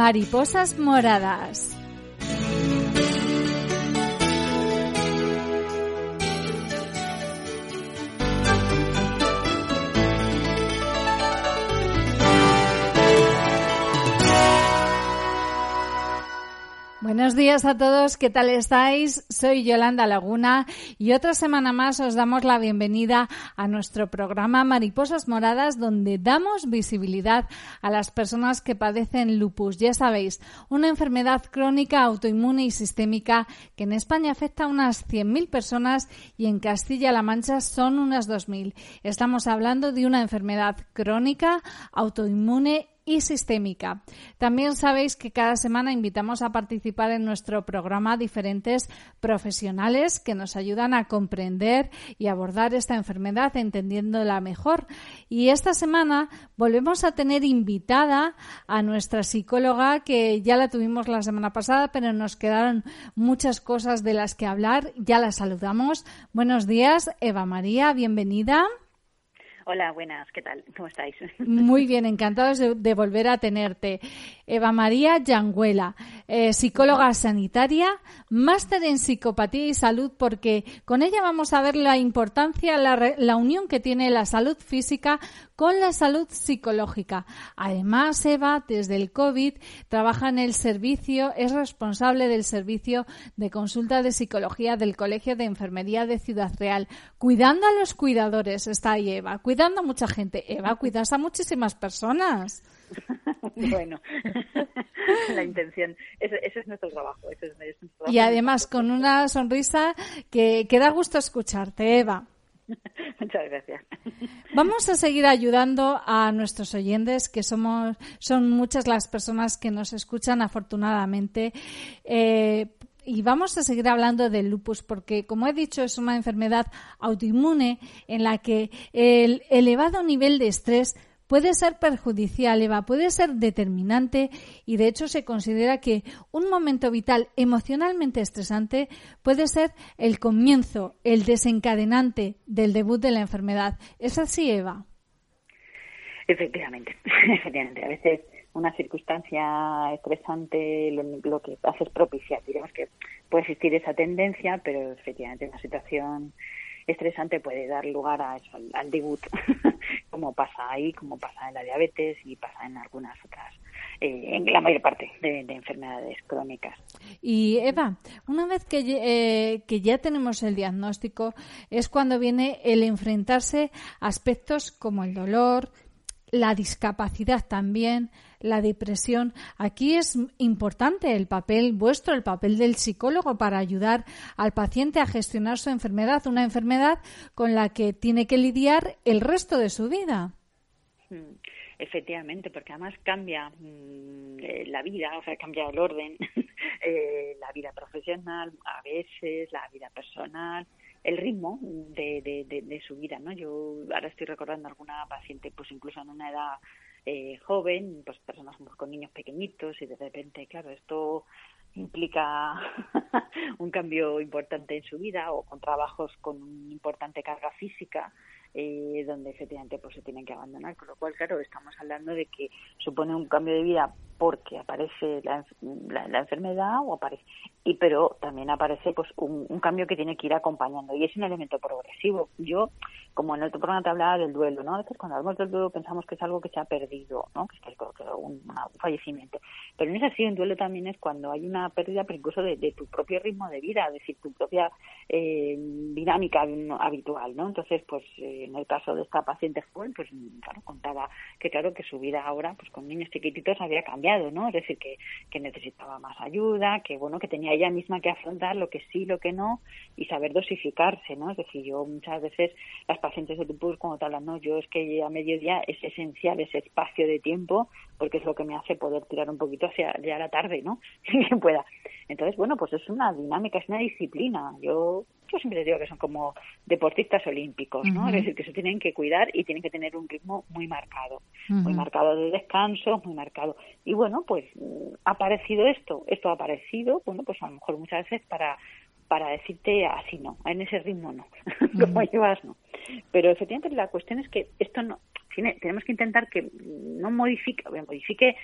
Mariposas Moradas. Buenos días a todos, ¿qué tal estáis? Soy Yolanda Laguna y otra semana más os damos la bienvenida a nuestro programa Mariposas Moradas donde damos visibilidad a las personas que padecen lupus. Ya sabéis, una enfermedad crónica, autoinmune y sistémica que en España afecta a unas 100.000 personas y en Castilla-La Mancha son unas 2.000. Estamos hablando de una enfermedad crónica, autoinmune y sistémica. También sabéis que cada semana invitamos a participar en nuestro programa diferentes profesionales que nos ayudan a comprender y abordar esta enfermedad entendiéndola mejor. Y esta semana volvemos a tener invitada a nuestra psicóloga que ya la tuvimos la semana pasada, pero nos quedaron muchas cosas de las que hablar. Ya la saludamos. Buenos días, Eva María, bienvenida. Hola, buenas, ¿qué tal? ¿Cómo estáis? Muy bien, encantados de, volver a tenerte. Eva María Yanguela, eh, psicóloga sanitaria, máster en psicopatía y salud, porque con ella vamos a ver la importancia, la, la unión que tiene la salud física con la salud psicológica. Además, Eva, desde el COVID, trabaja en el servicio, es responsable del servicio de consulta de psicología del Colegio de Enfermería de Ciudad Real. Cuidando a los cuidadores está ahí Eva, cuidando a mucha gente. Eva, cuidas a muchísimas personas. bueno, la intención, ese, es nuestro trabajo. Y además con una sonrisa que, que da gusto escucharte, Eva. Muchas gracias. Vamos a seguir ayudando a nuestros oyentes, que somos, son muchas las personas que nos escuchan afortunadamente. Eh, y vamos a seguir hablando del lupus porque, como he dicho, es una enfermedad autoinmune en la que el elevado nivel de estrés puede ser perjudicial, Eva, puede ser determinante y de hecho se considera que un momento vital emocionalmente estresante puede ser el comienzo, el desencadenante del debut de la enfermedad. ¿Es así, Eva? Efectivamente, efectivamente. A veces una circunstancia estresante lo, que hace es propiciar, digamos que puede existir esa tendencia, pero efectivamente una situación estresante puede dar lugar a eso, al, debut, como pasa ahí, como pasa en la diabetes y pasa en algunas otras, eh, en la mayor parte de, enfermedades crónicas. Y Eva, una vez que, eh, que ya tenemos el diagnóstico, es cuando viene el enfrentarse a aspectos como el dolor, la discapacidad también, la depresión. Aquí es importante el papel vuestro, el papel del psicólogo para ayudar al paciente a gestionar su enfermedad, una enfermedad con la que tiene que lidiar el resto de su vida. Mm, efectivamente, porque además cambia mm, eh, la vida, o sea, cambia el orden, eh, la vida profesional, a veces la vida personal, el ritmo de, de, de, su vida, ¿no? Yo ahora estoy recordando alguna paciente, pues incluso en una edad eh, joven, pues personas con niños pequeñitos y de repente, claro, esto implica un cambio importante en su vida o con trabajos con importante carga física eh, donde efectivamente pues se tienen que abandonar. Con lo cual claro estamos hablando de que supone un cambio de vida porque aparece la, la, enfermedad o aparece y pero también aparece pues un, cambio que tiene que ir acompañando y es un elemento progresivo. Yo como en el otro programa te hablaba del duelo no a cuando hablamos del duelo pensamos que es algo que se ha perdido no que es un, fallecimiento. Pero no es así un duelo también es cuando hay una pérdida pero incluso de, tu propio ritmo de vida es decir tu propia eh, dinámica habitual no entonces pues eh, en el caso de esta paciente joven pues claro contaba que claro que su vida ahora pues con niños chiquititos había cambiado ¿no? Es decir, que, que necesitaba más ayuda, que bueno, que tenía ella misma que afrontar lo que sí, lo que no, y saber dosificarse, ¿no? Es decir, yo muchas veces las pacientes de lupus cuando te hablan, no, yo es que a mediodía es esencial ese espacio de tiempo, porque es lo que me hace poder tirar un poquito hacia ya la tarde, ¿no? Si pueda. Entonces, bueno, pues es una dinámica, es una disciplina. Yo yo siempre digo que son como deportistas olímpicos, ¿no? Es decir, que se tienen que cuidar y tienen que tener un ritmo muy marcado, muy marcado de descanso, muy marcado. Y bueno, pues ha aparecido esto, esto ha aparecido, bueno, pues a lo mejor muchas veces para para decirte así no, en ese ritmo no, como llevas no. Pero efectivamente la cuestión es que esto no, tiene, tenemos que intentar que no modifique, modifique,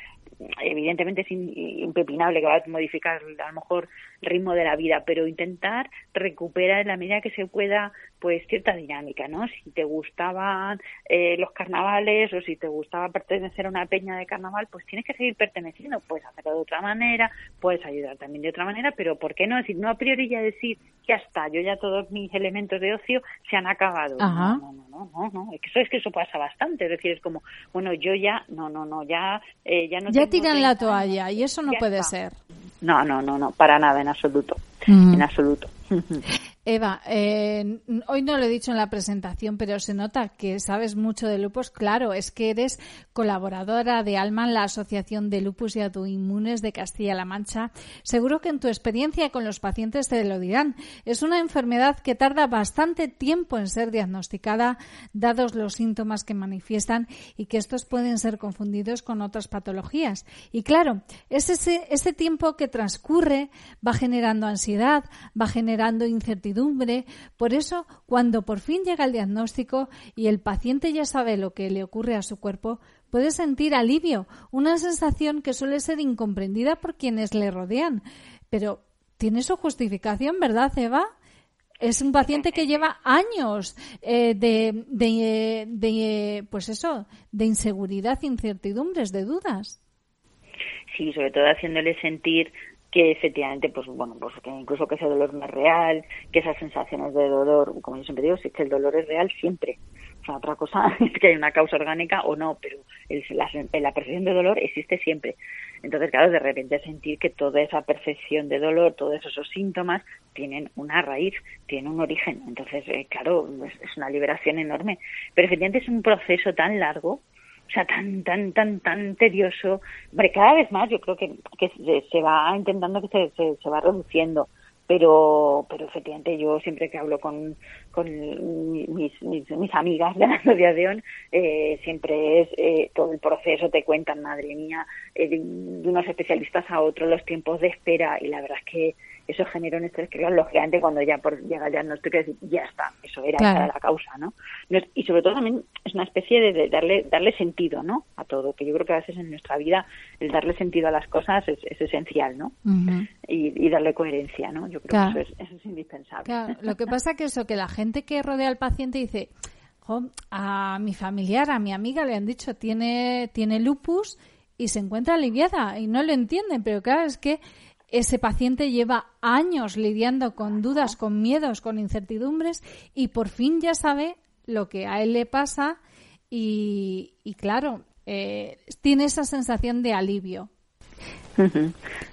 evidentemente es impepinable que va a modificar a lo mejor el ritmo de la vida, pero intentar recuperar en la medida que se pueda pues cierta dinámica, ¿no? Si te gustaban eh, los carnavales o si te gustaba pertenecer a una peña de carnaval, pues tienes que seguir perteneciendo, puedes hacerlo de otra manera, puedes ayudar también de otra manera, pero ¿por qué no decir, no a priori ya decir, ya está, yo ya todos mis elementos de ocio se han acabado. No, no, no, no, no, es que eso es que eso pasa bastante, es decir, es como, bueno, yo ya, no, no, no, ya, eh, ya no. Ya tiran la toalla y eso no puede ser. No, no, no, no, para nada, en absoluto, en absoluto. Eva, eh, hoy no lo he dicho en la presentación, pero se nota que sabes mucho de lupus. Claro, es que eres colaboradora de Alma la Asociación de Lupus y Autoinmunes de Castilla-La Mancha. Seguro que en tu experiencia con los pacientes te lo dirán. Es una enfermedad que tarda bastante tiempo en ser diagnosticada, dados los síntomas que manifiestan y que estos pueden ser confundidos con otras patologías. Y claro, es ese, ese tiempo que transcurre va generando ansiedad, va generando incertidumbre por eso, cuando por fin llega el diagnóstico y el paciente ya sabe lo que le ocurre a su cuerpo, puede sentir alivio, una sensación que suele ser incomprendida por quienes le rodean. Pero tiene su justificación, ¿verdad, Eva? Es un paciente que lleva años eh, de, de, de, pues eso, de inseguridad, incertidumbres, de dudas. Sí, sobre todo haciéndole sentir que efectivamente, pues bueno, pues que incluso que ese dolor no es real, que esas sensaciones de dolor, como yo siempre digo, si es que el dolor es real siempre. O sea, otra cosa es que hay una causa orgánica o no, pero el, la, la percepción de dolor existe siempre. Entonces, claro, de repente sentir que toda esa percepción de dolor, todos esos síntomas tienen una raíz, tienen un origen. Entonces, eh, claro, es, una liberación enorme. Pero efectivamente es un proceso tan largo o sea, tan, tan, tan, tan tedioso. Hombre, cada vez más yo creo que, que se, va intentando que se, se, va reduciendo pero pero efectivamente yo siempre que hablo con, con mis, mis, mis amigas de la asociación eh, siempre es eh, todo el proceso te cuentan madre mía eh, de, unos especialistas a otros los tiempos de espera y la verdad es que eso genera un estrés que lógicamente cuando ya por llega ya no estoy que decir ya está eso era, esa la causa ¿no? y sobre todo también es una especie de, darle darle sentido ¿no? a todo que yo creo que a veces en nuestra vida el darle sentido a las cosas es, es esencial ¿no? y, y, darle coherencia ¿no? yo creo que eso es, eso es indispensable claro. lo que pasa que eso que la gente que rodea al paciente dice a mi familiar a mi amiga le han dicho tiene tiene lupus y se encuentra aliviada y no lo entienden pero claro es que ese paciente lleva años lidiando con dudas, con miedos, con incertidumbres y por fin ya sabe lo que a él le pasa y, claro, eh, tiene esa sensación de alivio.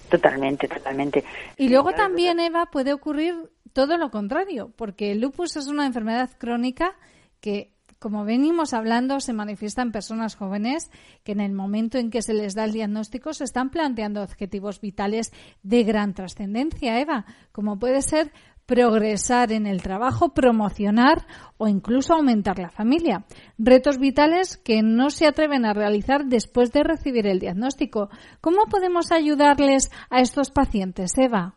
Totalmente, totalmente. Y luego también, Eva, puede ocurrir todo lo contrario, porque el lupus es una enfermedad crónica que como venimos hablando, se manifiesta en personas jóvenes que en el momento en que se les da el diagnóstico se están planteando objetivos vitales de gran trascendencia, Eva, como puede ser progresar en el trabajo, promocionar o incluso aumentar la familia. Retos vitales que no se atreven a realizar después de recibir el diagnóstico. ¿Cómo podemos ayudarles a estos pacientes, Eva?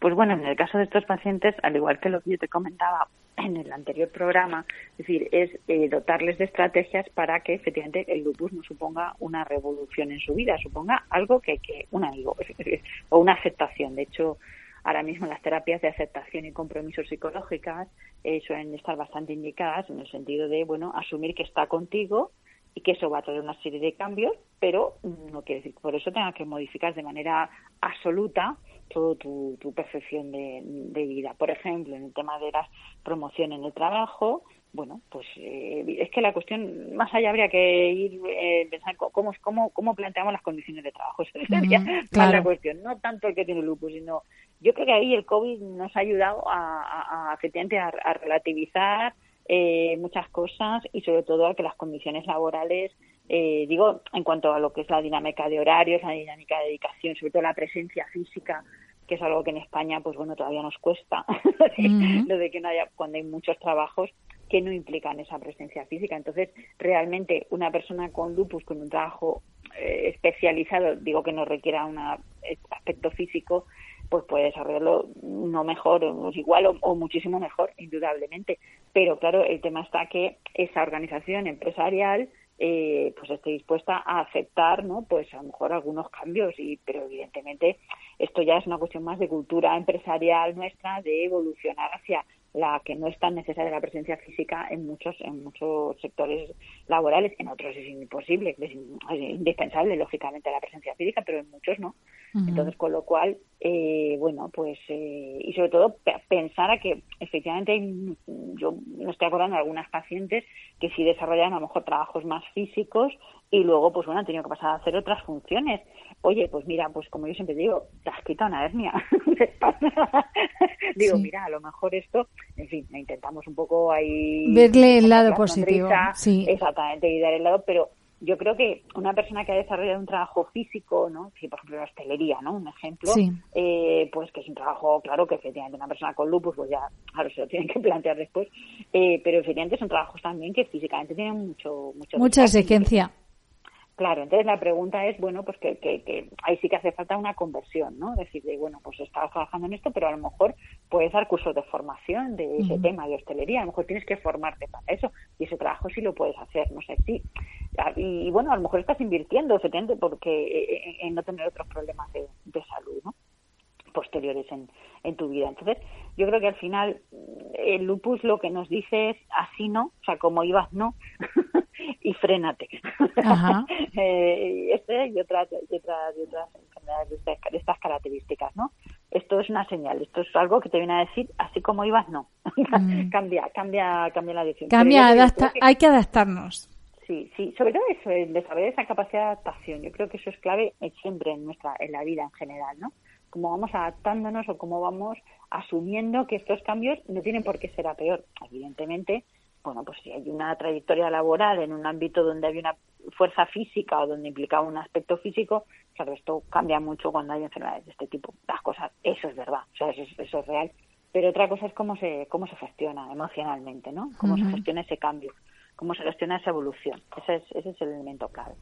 Pues bueno, en el caso de estos pacientes, al igual que lo que yo te comentaba en el anterior programa, es decir, es eh, dotarles de estrategias para que efectivamente el lupus no suponga una revolución en su vida, suponga algo que, que un amigo o una aceptación. De hecho, ahora mismo las terapias de aceptación y compromiso psicológicas eh, suelen estar bastante indicadas en el sentido de, bueno, asumir que está contigo y que eso va a traer una serie de cambios, pero no quiere decir que por eso tenga que modificar de manera absoluta todo tu, tu percepción de, vida. Por ejemplo, en el tema de la promoción en el trabajo, bueno, pues eh, es que la cuestión, más allá habría que ir eh, pensar cómo, cómo, cómo planteamos las condiciones de trabajo. Esa sería más la cuestión, no tanto el que tiene lupus, sino yo creo que ahí el COVID nos ha ayudado a, a, a, relativizar eh, muchas cosas y sobre todo a que las condiciones laborales eh, digo, en cuanto a lo que es la dinámica de horarios, la dinámica de dedicación, sobre todo la presencia física, que es algo que en España, pues bueno, todavía nos cuesta, lo de que no haya, cuando hay muchos trabajos que no implican esa presencia física. Entonces, realmente, una persona con lupus, con un trabajo eh, especializado, digo que no requiera una aspecto físico, pues puede desarrollarlo no mejor, o igual o, muchísimo mejor, indudablemente. Pero claro, el tema está que esa organización empresarial eh, pues esté dispuesta a aceptar, ¿no? Pues a lo mejor algunos cambios, y pero evidentemente esto ya es una cuestión más de cultura empresarial nuestra, de evolucionar hacia la que no es tan necesaria la presencia física en muchos en muchos sectores laborales en otros es imposible es, indispensable lógicamente la presencia física pero en muchos no. Entonces con lo cual eh, bueno pues eh, y sobre todo pensar a que efectivamente yo me estoy acordando de algunas pacientes que sí desarrollan a lo mejor trabajos más físicos y luego pues bueno han tenido que pasar a hacer otras funciones oye pues mira pues como yo siempre digo te has quitado una hernia digo mira a lo mejor esto en fin intentamos un poco ahí verle el lado positivo sí exactamente y dar el lado pero yo creo que una persona que ha desarrollado un trabajo físico, ¿no? Si, por ejemplo, la hostelería, ¿no? Un ejemplo, eh, pues que es un trabajo, claro, que efectivamente una persona con lupus, pues ya, claro, se lo tienen que plantear después, eh, pero efectivamente son trabajos también que físicamente tienen mucho, mucho mucha exigencia. Claro, entonces la pregunta es, bueno, pues que, que, ahí sí que hace falta una conversión, ¿no? Decir, de, bueno, pues estás trabajando en esto, pero a lo mejor puedes dar cursos de formación de ese tema de hostelería, a lo mejor tienes que formarte para eso y ese trabajo sí lo puedes hacer, no sé, sí. Y, bueno, a lo mejor estás invirtiendo, efectivamente, porque eh, eh, en no tener otros problemas de, de salud, ¿no? posteriores en, en tu vida. Entonces, yo creo que al final el lupus lo que nos dice es así no, o sea, como ibas no, y frénate. eh, este y otras, y otras, y otras enfermedades de estas, características, ¿no? Esto es una señal, esto es algo que te viene a decir, así como ibas, no. Mm. cambia, cambia, cambia la decisión. Cambia, adapta, hay que adaptarnos. Sí, sí, sobre todo eso, el desarrollar esa capacidad de adaptación. Yo creo que eso es clave siempre en nuestra, en la vida en general, ¿no? Cómo vamos adaptándonos o cómo vamos asumiendo que estos cambios no tienen por qué ser a peor. Evidentemente, bueno, pues si hay una trayectoria laboral en un ámbito donde hay una fuerza física o donde implicaba un aspecto físico, claro, esto cambia mucho cuando hay enfermedades de este tipo. Las cosas, eso es verdad, o sea, eso, eso es real. Pero otra cosa es cómo se, cómo se gestiona emocionalmente, ¿no? Cómo se gestiona ese cambio, cómo se gestiona esa evolución. Ese es, el elemento clave.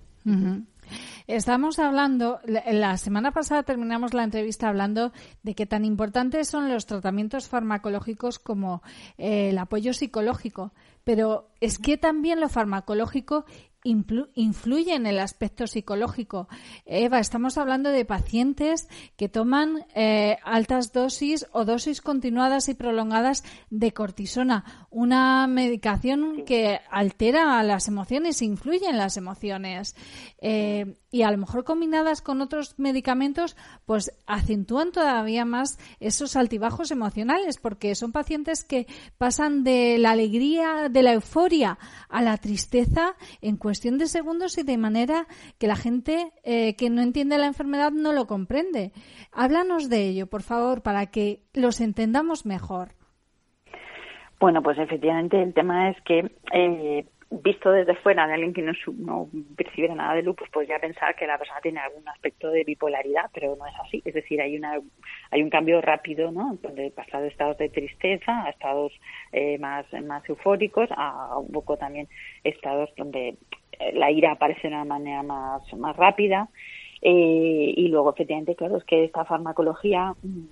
Estamos hablando, la semana pasada terminamos la entrevista hablando de que tan importantes son los tratamientos farmacológicos como eh, el apoyo psicológico, pero es que también lo farmacológico influye en el aspecto psicológico. Eva, estamos hablando de pacientes que toman eh, altas dosis o dosis continuadas y prolongadas de cortisona, una medicación que altera las emociones, influye en las emociones. Eh, y a lo mejor combinadas con otros medicamentos, pues acentúan todavía más esos altibajos emocionales, porque son pacientes que pasan de la alegría, de la euforia a la tristeza en cuestión de segundos y de manera que la gente eh, que no entiende la enfermedad no lo comprende. Háblanos de ello, por favor, para que los entendamos mejor. Bueno, pues efectivamente el tema es que eh, visto desde fuera de alguien que no, no percibiera nada de lupus, ya pensar que la persona tiene algún aspecto de bipolaridad, pero no es así. Es decir, hay una hay un cambio rápido, ¿no? Donde pasar de estados de tristeza a estados eh, más más eufóricos, a un poco también estados donde la ira aparece de una manera más más rápida. Eh, y luego, efectivamente, claro, es que esta farmacología, mm,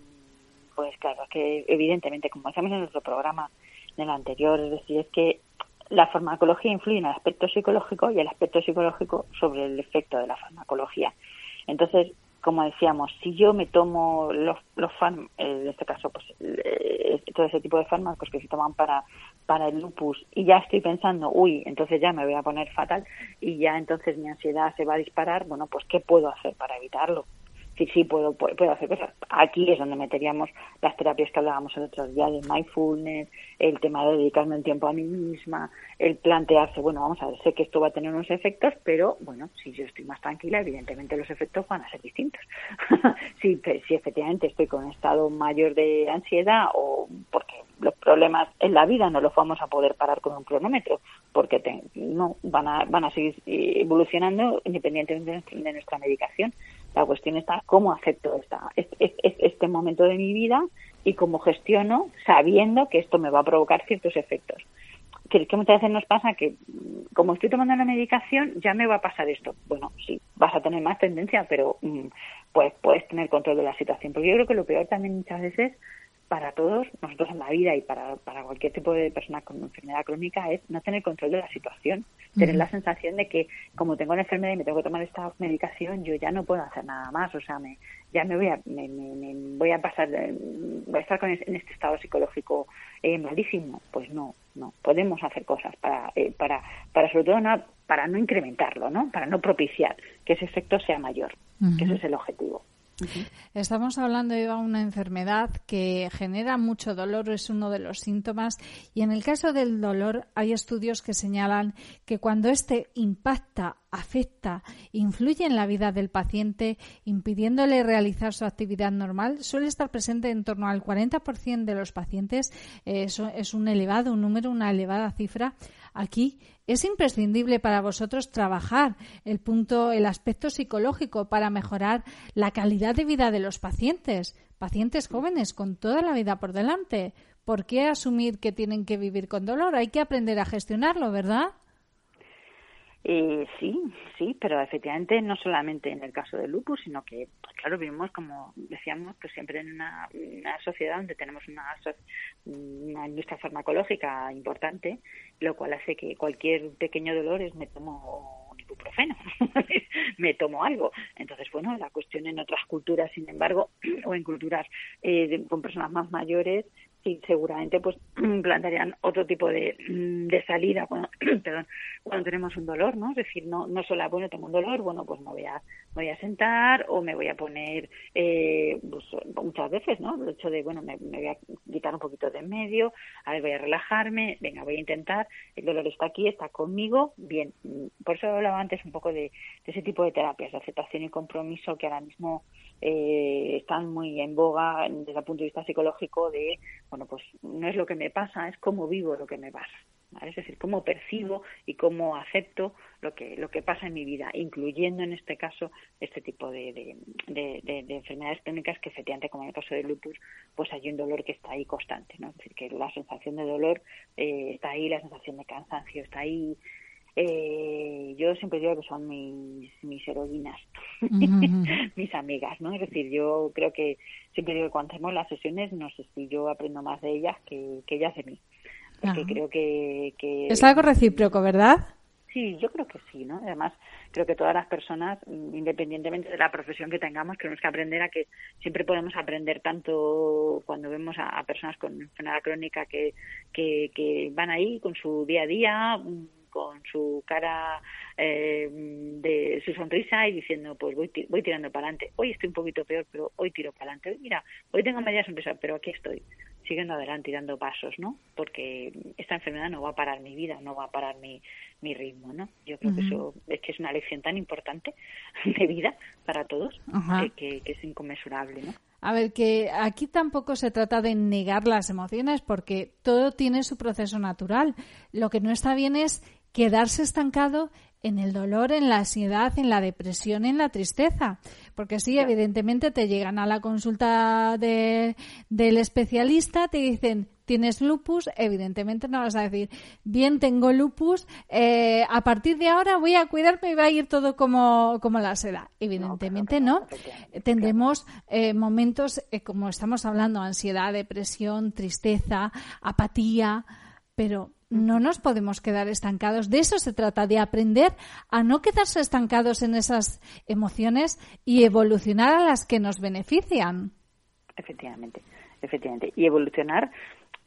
pues claro, es que evidentemente, como decíamos en nuestro programa en el anterior, es decir, es que la farmacología influye en el aspecto psicológico y el aspecto psicológico sobre el efecto de la farmacología. Entonces, como decíamos, si yo me tomo los, los fármacos, eh, en este caso, pues eh, todo ese tipo de fármacos que se toman para, para el lupus y ya estoy pensando, uy, entonces ya me voy a poner fatal y ya entonces mi ansiedad se va a disparar, bueno, pues ¿qué puedo hacer para evitarlo? Sí, sí, puedo, puedo hacer cosas. Aquí es donde meteríamos las terapias que hablábamos el otro día de mindfulness, el tema de dedicarme un tiempo a mí misma, el plantearse, bueno, vamos a ver, sé que esto va a tener unos efectos, pero bueno, si yo estoy más tranquila, evidentemente los efectos van a ser distintos. si, si efectivamente estoy con un estado mayor de ansiedad o porque los problemas en la vida no los vamos a poder parar con un cronómetro, porque no van a, van a seguir evolucionando independientemente de nuestra medicación. La cuestión está cómo acepto esta, este, este momento de mi vida y cómo gestiono sabiendo que esto me va a provocar ciertos efectos. Que, muchas veces nos pasa que como estoy tomando la medicación ya me va a pasar esto. Bueno, sí, vas a tener más tendencia, pero mm, pues puedes tener control de la situación. Porque yo creo que lo peor también muchas veces para todos, nosotros en la vida y para, para cualquier tipo de persona con enfermedad crónica es no tener control de la situación, tener la sensación de que como tengo una enfermedad y me tengo que tomar esta medicación, yo ya no puedo hacer nada más, o sea, me, ya me voy a, me, voy a pasar, voy a estar con en este estado psicológico eh, malísimo. Pues no, no, podemos hacer cosas para, eh, para, para sobre todo no, para no incrementarlo, ¿no? Para no propiciar que ese efecto sea mayor, que ese es el objetivo. Estamos hablando de una enfermedad que genera mucho dolor, es uno de los síntomas, y en el caso del dolor hay estudios que señalan que cuando este impacta, afecta, influye en la vida del paciente, impidiéndole realizar su actividad normal, suele estar presente en torno al 40% de los pacientes. Eso es un elevado un número, una elevada cifra. Aquí es imprescindible para vosotros trabajar el punto, el aspecto psicológico para mejorar la calidad de vida de los pacientes, pacientes jóvenes con toda la vida por delante. ¿Por qué asumir que tienen que vivir con dolor? Hay que aprender a gestionarlo, ¿verdad? Eh, sí, sí, pero efectivamente no solamente en el caso del lupus, sino que, pues claro, vivimos, como decíamos, pues siempre en una, sociedad donde tenemos una, una, industria farmacológica importante, lo cual hace que cualquier pequeño dolor es me tomo un ibuprofeno, me tomo algo. Entonces, bueno, la cuestión en otras culturas, sin embargo, o en culturas eh, con personas más mayores, y seguramente pues plantearían otro tipo de, mm, de salida cuando, perdón, cuando tenemos un dolor, ¿no? Es decir, no, no solo, bueno, tengo un dolor, bueno, pues me voy a, me voy a sentar o me voy a poner, eh, pues, muchas veces, ¿no? El hecho de, bueno, me, voy a quitar un poquito de en medio, a ver, voy a relajarme, venga, voy a intentar, el dolor está aquí, está conmigo, bien. Por eso hablaba antes un poco de, de ese tipo de terapias, de aceptación y compromiso que ahora mismo eh, están muy en boga desde el punto de vista psicológico de, bueno, pues no es lo que me pasa, es cómo vivo lo que me pasa. Es decir, cómo percibo y cómo acepto lo que, lo que pasa en mi vida, incluyendo en este caso este tipo de, de, enfermedades crónicas que efectivamente, como en el caso del lupus, pues hay un dolor que está ahí constante, ¿no? Es decir, que la sensación de dolor eh, está ahí, la sensación de cansancio está ahí, eh, yo siempre digo que son mis, mis heroínas, mis amigas, ¿no? Es decir, yo creo que siempre digo que cuando hacemos las sesiones, no sé si yo aprendo más de ellas que, que ellas de mí. Porque creo que, que... Es algo recíproco, ¿verdad? Sí, yo creo que sí, ¿no? Además, creo que todas las personas, independientemente de la profesión que tengamos, tenemos que aprender a que siempre podemos aprender tanto cuando vemos a, personas con enfermedad crónica que, que, que van ahí con su día a día, con su cara eh, de su sonrisa y diciendo, pues voy, voy tirando para adelante. Hoy estoy un poquito peor, pero hoy tiro para adelante. Mira, hoy tengo media sonrisa, pero aquí estoy, siguiendo adelante y dando pasos, ¿no? Porque esta enfermedad no va a parar mi vida, no va a parar mi, mi ritmo, ¿no? Yo creo que eso es que es una lección tan importante de vida para todos que, que es inconmensurable, ¿no? A ver, que aquí tampoco se trata de negar las emociones porque todo tiene su proceso natural. Lo que no está bien es quedarse estancado en el dolor, en la ansiedad, en la depresión, en la tristeza. Porque sí, evidentemente te llegan a la consulta de, del especialista, te dicen, tienes lupus, evidentemente no vas a decir, bien, tengo lupus, eh, a partir de ahora voy a cuidarme y va a ir todo como, como la seda. Evidentemente no. Tendremos eh, momentos, eh, como estamos hablando, ansiedad, depresión, tristeza, apatía, pero no nos podemos quedar estancados. De eso se trata, de aprender a no quedarse estancados en esas emociones y evolucionar a las que nos benefician. Efectivamente, efectivamente. Y evolucionar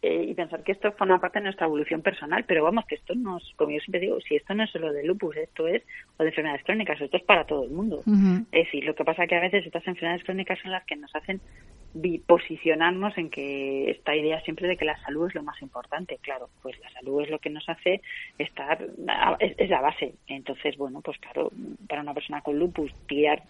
eh, y pensar que esto forma parte de nuestra evolución personal, pero vamos, que esto no es, como yo siempre digo, si esto no es solo de lupus, esto es, o de enfermedades crónicas, esto es para todo el mundo. Es decir, lo que pasa es que a veces estas enfermedades crónicas son las que nos hacen posicionarnos en que esta idea siempre de que la salud es lo más importante. Claro, pues la salud es lo que nos hace estar, es, la base. Entonces, bueno, pues claro, para una persona con lupus, tirar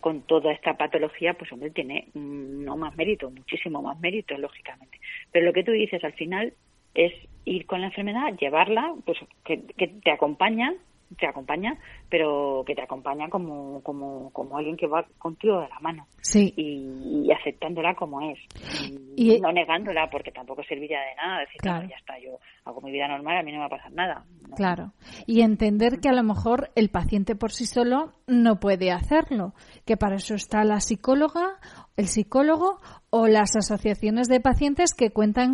con toda esta patología, pues hombre, tiene no más mérito, muchísimo más mérito, lógicamente. Pero lo que tú dices al final es ir con la enfermedad, llevarla, pues que, que te acompaña te acompaña, pero que te acompaña como, como, como alguien que va contigo de la mano. Sí. Y, aceptándola como es. y, no negándola porque tampoco serviría de nada decir claro. ya está yo hago mi vida normal a mí no me va a pasar nada claro y entender que a lo mejor el paciente por sí solo no puede hacerlo que para eso está la psicóloga el psicólogo o las asociaciones de pacientes que cuentan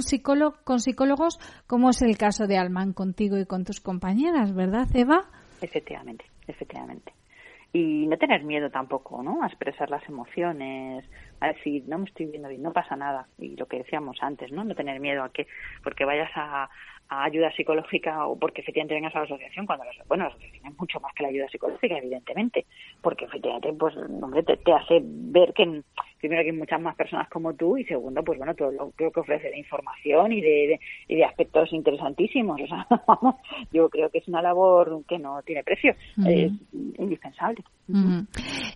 con psicólogos como es el caso de Alman contigo y con tus compañeras verdad Eva efectivamente efectivamente y no tener miedo tampoco, ¿no? A expresar las emociones, a decir, no me estoy viendo bien, no pasa nada. Y lo que decíamos antes, ¿no? No tener miedo a que, porque vayas a, a ayuda psicológica o porque efectivamente vengas a la asociación, cuando bueno, la asociación es mucho más que la ayuda psicológica, evidentemente, porque efectivamente, pues, hombre, te, hace ver que, primero, que hay muchas más personas como tú y segundo, pues, bueno, todo lo que ofrece de información y de, y de aspectos interesantísimos. O sea, vamos, yo creo que es una labor que no tiene precio, es indispensable.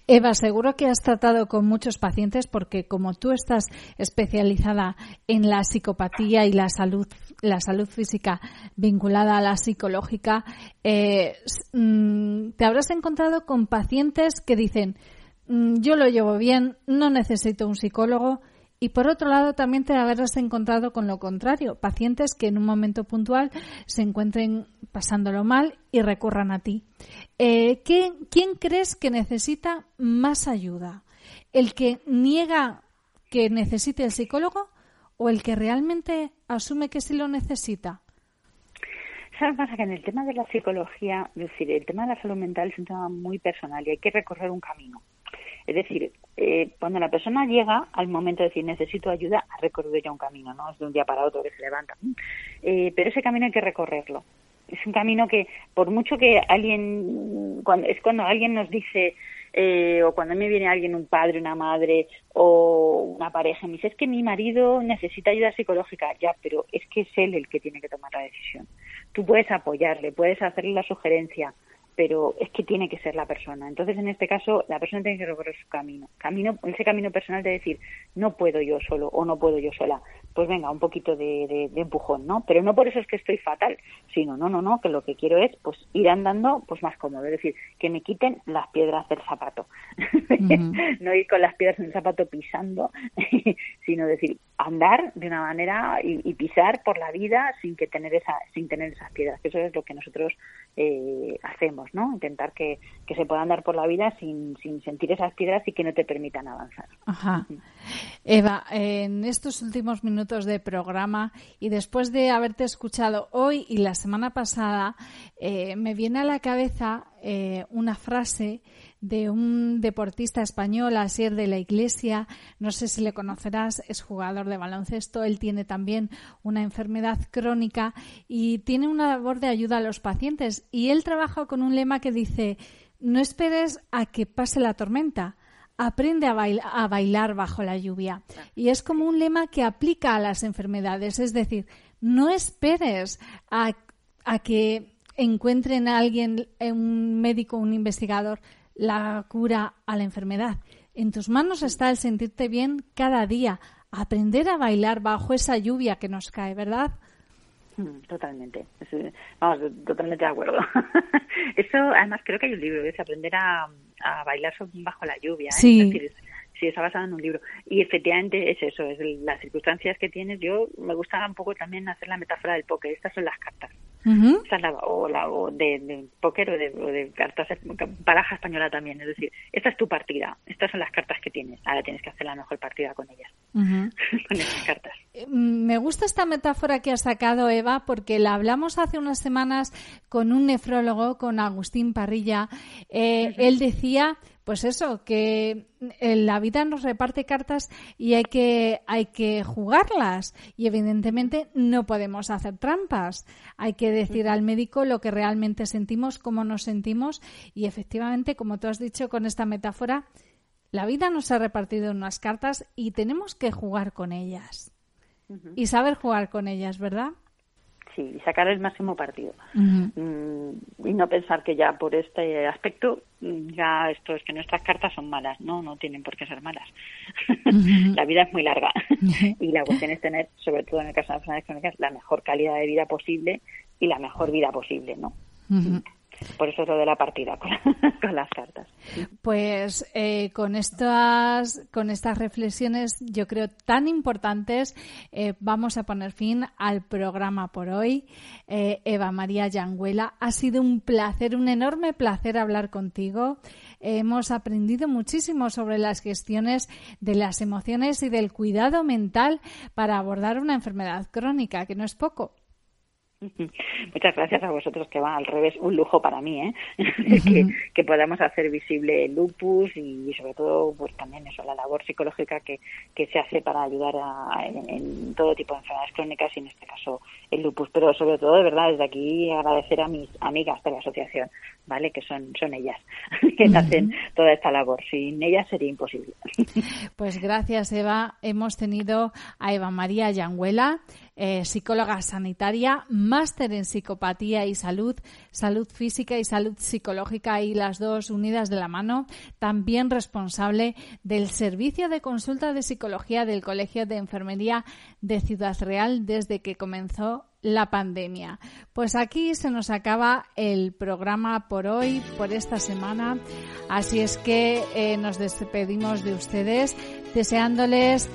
Eva, seguro que has tratado con muchos pacientes porque como tú estás especializada en la psicopatía y la salud, la salud física, vinculada a la psicológica, eh, mm, te habrás encontrado con pacientes que dicen, mm, yo lo llevo bien, no necesito un psicólogo. Y por otro lado, también te habrás encontrado con lo contrario, pacientes que en un momento puntual se encuentren pasándolo mal y recurran a ti. Eh, ¿Quién crees que necesita más ayuda? ¿El que niega que necesite el psicólogo o el que realmente asume que sí lo necesita? ¿Sabes pasa? Que en el tema de la psicología, es decir, el tema de la salud mental es un tema muy personal y hay que recorrer un camino. Es decir, eh, cuando la persona llega al momento de decir necesito ayuda, ha recorrido ya un camino, no es de un día para otro que se levanta. Eh, pero ese camino hay que recorrerlo. Es un camino que, por mucho que alguien, cuando, es cuando alguien nos dice, eh, o cuando me viene alguien, un padre, una madre o una pareja, me dice, es que mi marido necesita ayuda psicológica, ya, pero es que es él el que tiene que tomar la decisión. Tú puedes apoyarle, puedes hacerle la sugerencia, pero es que tiene que ser la persona. Entonces, en este caso, la persona tiene que recorrer su camino. camino ese camino personal de decir, no puedo yo solo o no puedo yo sola. Pues venga, un poquito de, empujón, ¿no? Pero no por eso es que estoy fatal, sino, no, no, no, que lo que quiero es pues ir andando pues más cómodo. Es decir, que me quiten las piedras del zapato. no ir con las piedras en el zapato pisando, sino decir, andar de una manera y, pisar por la vida sin que tener esa, sin tener esas piedras. Eso es lo que nosotros eh, hacemos ¿no? Intentar que, se puedan andar por la vida sin, sin sentir esas piedras y que no te permitan avanzar. Ajá. Eva, en estos últimos minutos de programa y después de haberte escuchado hoy y la semana pasada, eh, me viene a la cabeza eh, una frase de un deportista español, Asier de la Iglesia. No sé si le conocerás, es jugador de baloncesto. Él tiene también una enfermedad crónica y tiene una labor de ayuda a los pacientes. Y él trabaja con un lema que dice, no esperes a que pase la tormenta. Aprende a, a bailar bajo la lluvia. Y es como un lema que aplica a las enfermedades. Es decir, no esperes a, a que encuentren a alguien, un médico, un investigador, la cura a la enfermedad. En tus manos está el sentirte bien cada día, aprender a bailar bajo esa lluvia que nos cae, ¿verdad? Mm, totalmente, vamos, totalmente de acuerdo. Eso, además, creo que hay un libro es aprender a, bailar bajo la lluvia. ¿eh? Sí. Sí, está basado en un libro. Y efectivamente es eso, es las circunstancias que tienes. Yo me gusta un poco también hacer la metáfora del póker. Estas son las cartas o, la, o de, de póker o de, cartas, baraja española también. Es decir, esta es tu partida, estas son las cartas que tienes. Ahora tienes que hacer la mejor partida con ellas, con esas cartas. Eh, me gusta esta metáfora que ha sacado Eva porque la hablamos hace unas semanas con un nefrólogo, con Agustín Parrilla. Eh, él decía pues eso, que la vida nos reparte cartas y hay que, hay que jugarlas. Y evidentemente no podemos hacer trampas. Hay que decir al médico lo que realmente sentimos, cómo nos sentimos. Y efectivamente, como tú has dicho con esta metáfora, la vida nos ha repartido unas cartas y tenemos que jugar con ellas. Y saber jugar con ellas, ¿verdad? y sacar el máximo partido. Mm, y no pensar que ya por este aspecto, mm, ya esto es que nuestras cartas son malas. No, no tienen por qué ser malas. la vida es muy larga y la cuestión es tener, sobre todo en el caso de las enfermedades crónicas, la mejor calidad de vida posible y la mejor vida posible, ¿no? Por eso es lo de la partida con, las cartas. Pues eh, con estas con estas reflexiones, yo creo tan importantes, eh, vamos a poner fin al programa por hoy. Eh, Eva María Yanguela, ha sido un placer, un enorme placer hablar contigo. Hemos aprendido muchísimo sobre las gestiones de las emociones y del cuidado mental para abordar una enfermedad crónica, que no es poco. Muchas gracias a vosotros, que va al revés, un lujo para mí, ¿eh? que, podamos hacer visible el lupus y, sobre todo, pues también eso, la labor psicológica que, se hace para ayudar a, en, todo tipo de enfermedades crónicas y en este caso el lupus. Pero sobre todo, de verdad, desde aquí agradecer a mis amigas de la asociación, ¿vale? Que son, son ellas que hacen toda esta labor. Sin ellas sería imposible. Pues gracias, Eva. Hemos tenido a Eva María Yanguela eh, psicóloga sanitaria, máster en psicopatía y salud, salud física y salud psicológica y las dos unidas de la mano, también responsable del servicio de consulta de psicología del Colegio de Enfermería de Ciudad Real desde que comenzó la pandemia. Pues aquí se nos acaba el programa por hoy, por esta semana. Así es que eh, nos despedimos de ustedes deseándoles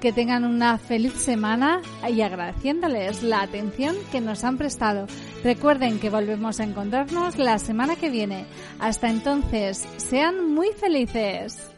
que tengan una feliz semana y agradeciéndoles la atención que nos han prestado. Recuerden que volvemos a encontrarnos la semana que viene. Hasta entonces, sean muy felices.